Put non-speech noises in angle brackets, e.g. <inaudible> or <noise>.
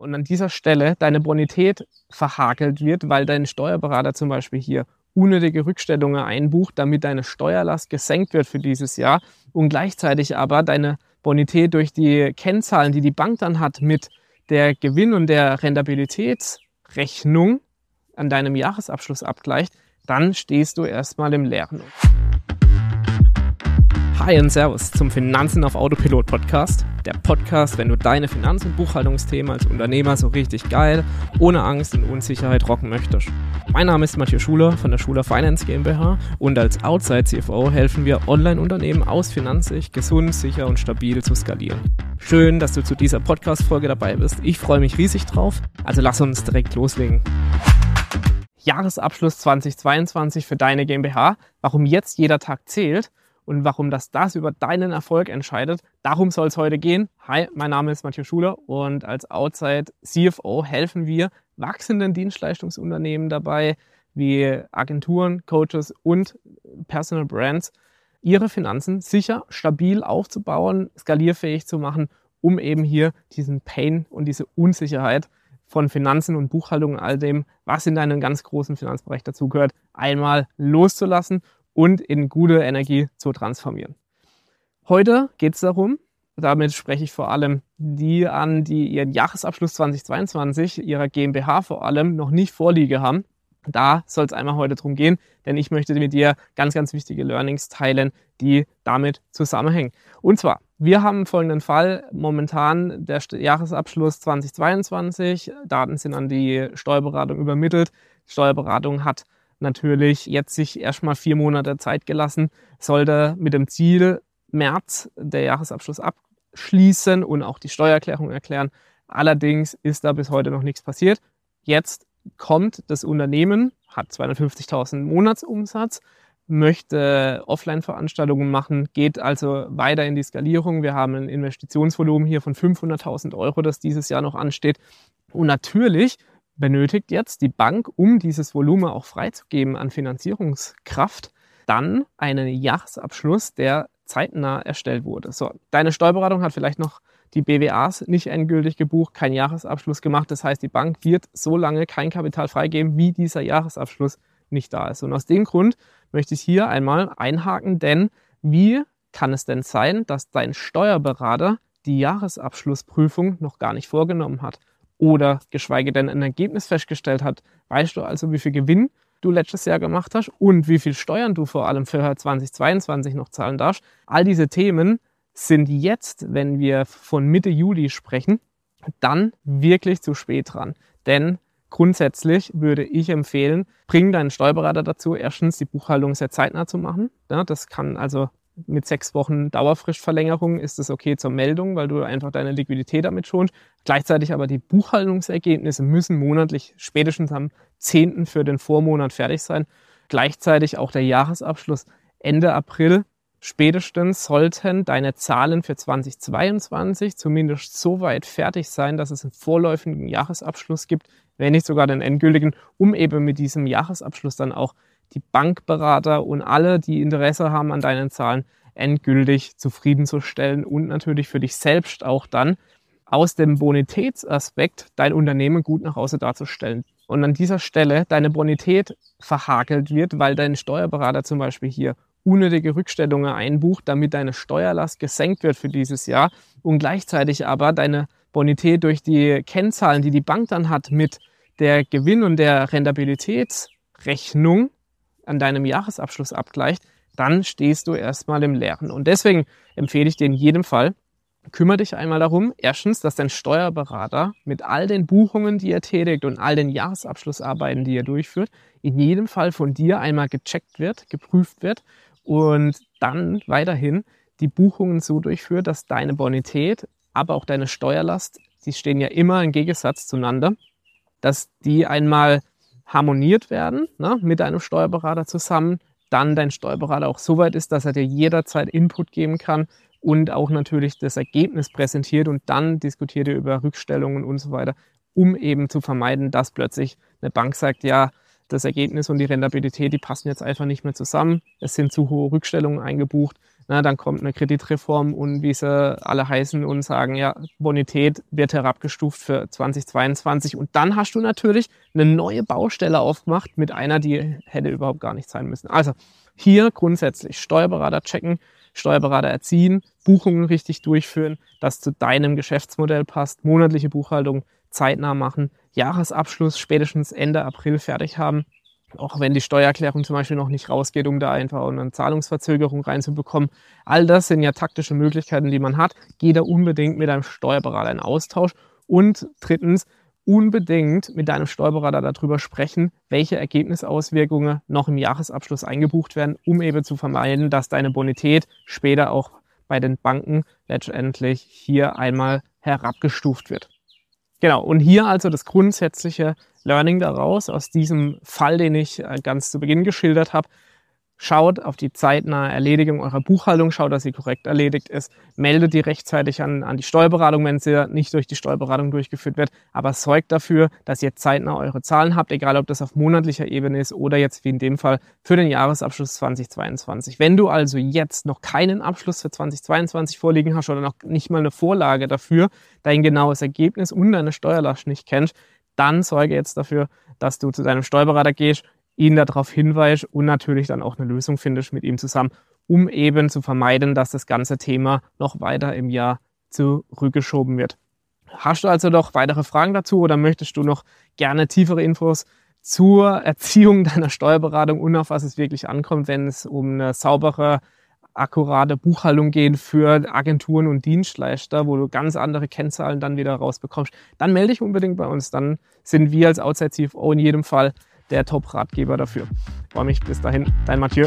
und an dieser Stelle deine Bonität verhakelt wird, weil dein Steuerberater zum Beispiel hier unnötige Rückstellungen einbucht, damit deine Steuerlast gesenkt wird für dieses Jahr und gleichzeitig aber deine Bonität durch die Kennzahlen, die die Bank dann hat mit der Gewinn- und der Rentabilitätsrechnung an deinem Jahresabschluss abgleicht, dann stehst du erstmal im Leeren. Hi und Servus zum Finanzen auf Autopilot Podcast. Der Podcast, wenn du deine Finanz- und Buchhaltungsthemen als Unternehmer so richtig geil, ohne Angst und Unsicherheit rocken möchtest. Mein Name ist Matthias Schuler von der Schuler Finance GmbH und als Outside CFO helfen wir Online-Unternehmen aus Finanzsicht gesund, sicher und stabil zu skalieren. Schön, dass du zu dieser Podcast-Folge dabei bist. Ich freue mich riesig drauf. Also lass uns direkt loslegen. Jahresabschluss 2022 für deine GmbH. Warum jetzt jeder Tag zählt und warum das das über deinen Erfolg entscheidet. Darum soll es heute gehen. Hi, mein Name ist Matthias Schuler und als Outside CFO helfen wir wachsenden Dienstleistungsunternehmen dabei, wie Agenturen, Coaches und Personal Brands, ihre Finanzen sicher, stabil aufzubauen, skalierfähig zu machen, um eben hier diesen Pain und diese Unsicherheit von Finanzen und Buchhaltung und all dem, was in deinen ganz großen Finanzbereich dazugehört, einmal loszulassen und in gute Energie zu transformieren. Heute geht es darum, damit spreche ich vor allem die an, die ihren Jahresabschluss 2022 ihrer GmbH vor allem noch nicht vorliege haben. Da soll es einmal heute drum gehen, denn ich möchte mit dir ganz, ganz wichtige Learnings teilen, die damit zusammenhängen. Und zwar, wir haben folgenden Fall. Momentan der Jahresabschluss 2022. Daten sind an die Steuerberatung übermittelt. Steuerberatung hat natürlich jetzt sich erstmal vier Monate Zeit gelassen, sollte mit dem Ziel März der Jahresabschluss abschließen und auch die Steuererklärung erklären. Allerdings ist da bis heute noch nichts passiert. Jetzt kommt das Unternehmen, hat 250.000 Monatsumsatz, möchte Offline-Veranstaltungen machen, geht also weiter in die Skalierung. Wir haben ein Investitionsvolumen hier von 500.000 Euro, das dieses Jahr noch ansteht. Und natürlich benötigt jetzt die Bank, um dieses Volumen auch freizugeben an Finanzierungskraft, dann einen Jahresabschluss, der zeitnah erstellt wurde. So, deine Steuerberatung hat vielleicht noch die BWAs nicht endgültig gebucht, keinen Jahresabschluss gemacht. Das heißt, die Bank wird so lange kein Kapital freigeben, wie dieser Jahresabschluss nicht da ist. Und aus dem Grund möchte ich hier einmal einhaken, denn wie kann es denn sein, dass dein Steuerberater die Jahresabschlussprüfung noch gar nicht vorgenommen hat? Oder geschweige denn ein Ergebnis festgestellt hat. Weißt du also, wie viel Gewinn du letztes Jahr gemacht hast und wie viel Steuern du vor allem für 2022 noch zahlen darfst. All diese Themen sind jetzt, wenn wir von Mitte Juli sprechen, dann wirklich zu spät dran. Denn grundsätzlich würde ich empfehlen, bring deinen Steuerberater dazu, erstens die Buchhaltung sehr zeitnah zu machen. Ja, das kann also mit sechs Wochen Dauerfristverlängerung ist es okay zur Meldung, weil du einfach deine Liquidität damit schonst. Gleichzeitig aber die Buchhaltungsergebnisse müssen monatlich spätestens am 10. für den Vormonat fertig sein. Gleichzeitig auch der Jahresabschluss Ende April. Spätestens sollten deine Zahlen für 2022 zumindest so weit fertig sein, dass es einen vorläufigen Jahresabschluss gibt, wenn nicht sogar den endgültigen, um eben mit diesem Jahresabschluss dann auch die Bankberater und alle, die Interesse haben an deinen Zahlen, endgültig zufriedenzustellen und natürlich für dich selbst auch dann aus dem Bonitätsaspekt dein Unternehmen gut nach Hause darzustellen. Und an dieser Stelle deine Bonität verhakelt wird, weil dein Steuerberater zum Beispiel hier unnötige Rückstellungen einbucht, damit deine Steuerlast gesenkt wird für dieses Jahr und gleichzeitig aber deine Bonität durch die Kennzahlen, die die Bank dann hat mit der Gewinn- und der Rentabilitätsrechnung an deinem Jahresabschluss abgleicht, dann stehst du erstmal im Leeren. Und deswegen empfehle ich dir in jedem Fall, kümmere dich einmal darum, erstens, dass dein Steuerberater mit all den Buchungen, die er tätigt und all den Jahresabschlussarbeiten, die er durchführt, in jedem Fall von dir einmal gecheckt wird, geprüft wird und dann weiterhin die Buchungen so durchführt, dass deine Bonität, aber auch deine Steuerlast, die stehen ja immer im Gegensatz zueinander, dass die einmal harmoniert werden ne, mit deinem Steuerberater zusammen, dann dein Steuerberater auch so weit ist, dass er dir jederzeit Input geben kann und auch natürlich das Ergebnis präsentiert und dann diskutiert ihr über Rückstellungen und so weiter, um eben zu vermeiden, dass plötzlich eine Bank sagt, ja, das Ergebnis und die Rentabilität, die passen jetzt einfach nicht mehr zusammen. Es sind zu hohe Rückstellungen eingebucht. Na, dann kommt eine Kreditreform und wie sie alle heißen und sagen, ja, Bonität wird herabgestuft für 2022. Und dann hast du natürlich eine neue Baustelle aufgemacht mit einer, die hätte überhaupt gar nicht sein müssen. Also hier grundsätzlich Steuerberater checken, Steuerberater erziehen, Buchungen richtig durchführen, das zu deinem Geschäftsmodell passt, monatliche Buchhaltung zeitnah machen, Jahresabschluss spätestens Ende April fertig haben auch wenn die Steuererklärung zum Beispiel noch nicht rausgeht, um da einfach eine Zahlungsverzögerung reinzubekommen. All das sind ja taktische Möglichkeiten, die man hat. Geh da unbedingt mit deinem Steuerberater in Austausch. Und drittens, unbedingt mit deinem Steuerberater darüber sprechen, welche Ergebnisauswirkungen noch im Jahresabschluss eingebucht werden, um eben zu vermeiden, dass deine Bonität später auch bei den Banken letztendlich hier einmal herabgestuft wird. Genau, und hier also das grundsätzliche Learning daraus, aus diesem Fall, den ich äh, ganz zu Beginn geschildert habe. Schaut auf die zeitnahe Erledigung eurer Buchhaltung, schaut, dass sie korrekt erledigt ist, meldet die rechtzeitig an, an die Steuerberatung, wenn sie nicht durch die Steuerberatung durchgeführt wird, aber sorgt dafür, dass ihr zeitnah eure Zahlen habt, egal ob das auf monatlicher Ebene ist oder jetzt wie in dem Fall für den Jahresabschluss 2022. Wenn du also jetzt noch keinen Abschluss für 2022 vorliegen hast oder noch nicht mal eine Vorlage dafür, dein genaues Ergebnis und deine Steuerlast nicht kennst, dann sorge jetzt dafür, dass du zu deinem Steuerberater gehst, ihn darauf hinweist und natürlich dann auch eine Lösung findest mit ihm zusammen, um eben zu vermeiden, dass das ganze Thema noch weiter im Jahr zurückgeschoben wird. Hast du also noch weitere Fragen dazu oder möchtest du noch gerne tiefere Infos zur Erziehung <laughs> deiner Steuerberatung und auf was es wirklich ankommt, wenn es um eine saubere akkurate Buchhaltung gehen für Agenturen und Dienstleister, wo du ganz andere Kennzahlen dann wieder rausbekommst, dann melde dich unbedingt bei uns. Dann sind wir als Outside CFO in jedem Fall der Top-Ratgeber dafür. Ich freue mich bis dahin, dein Mathieu.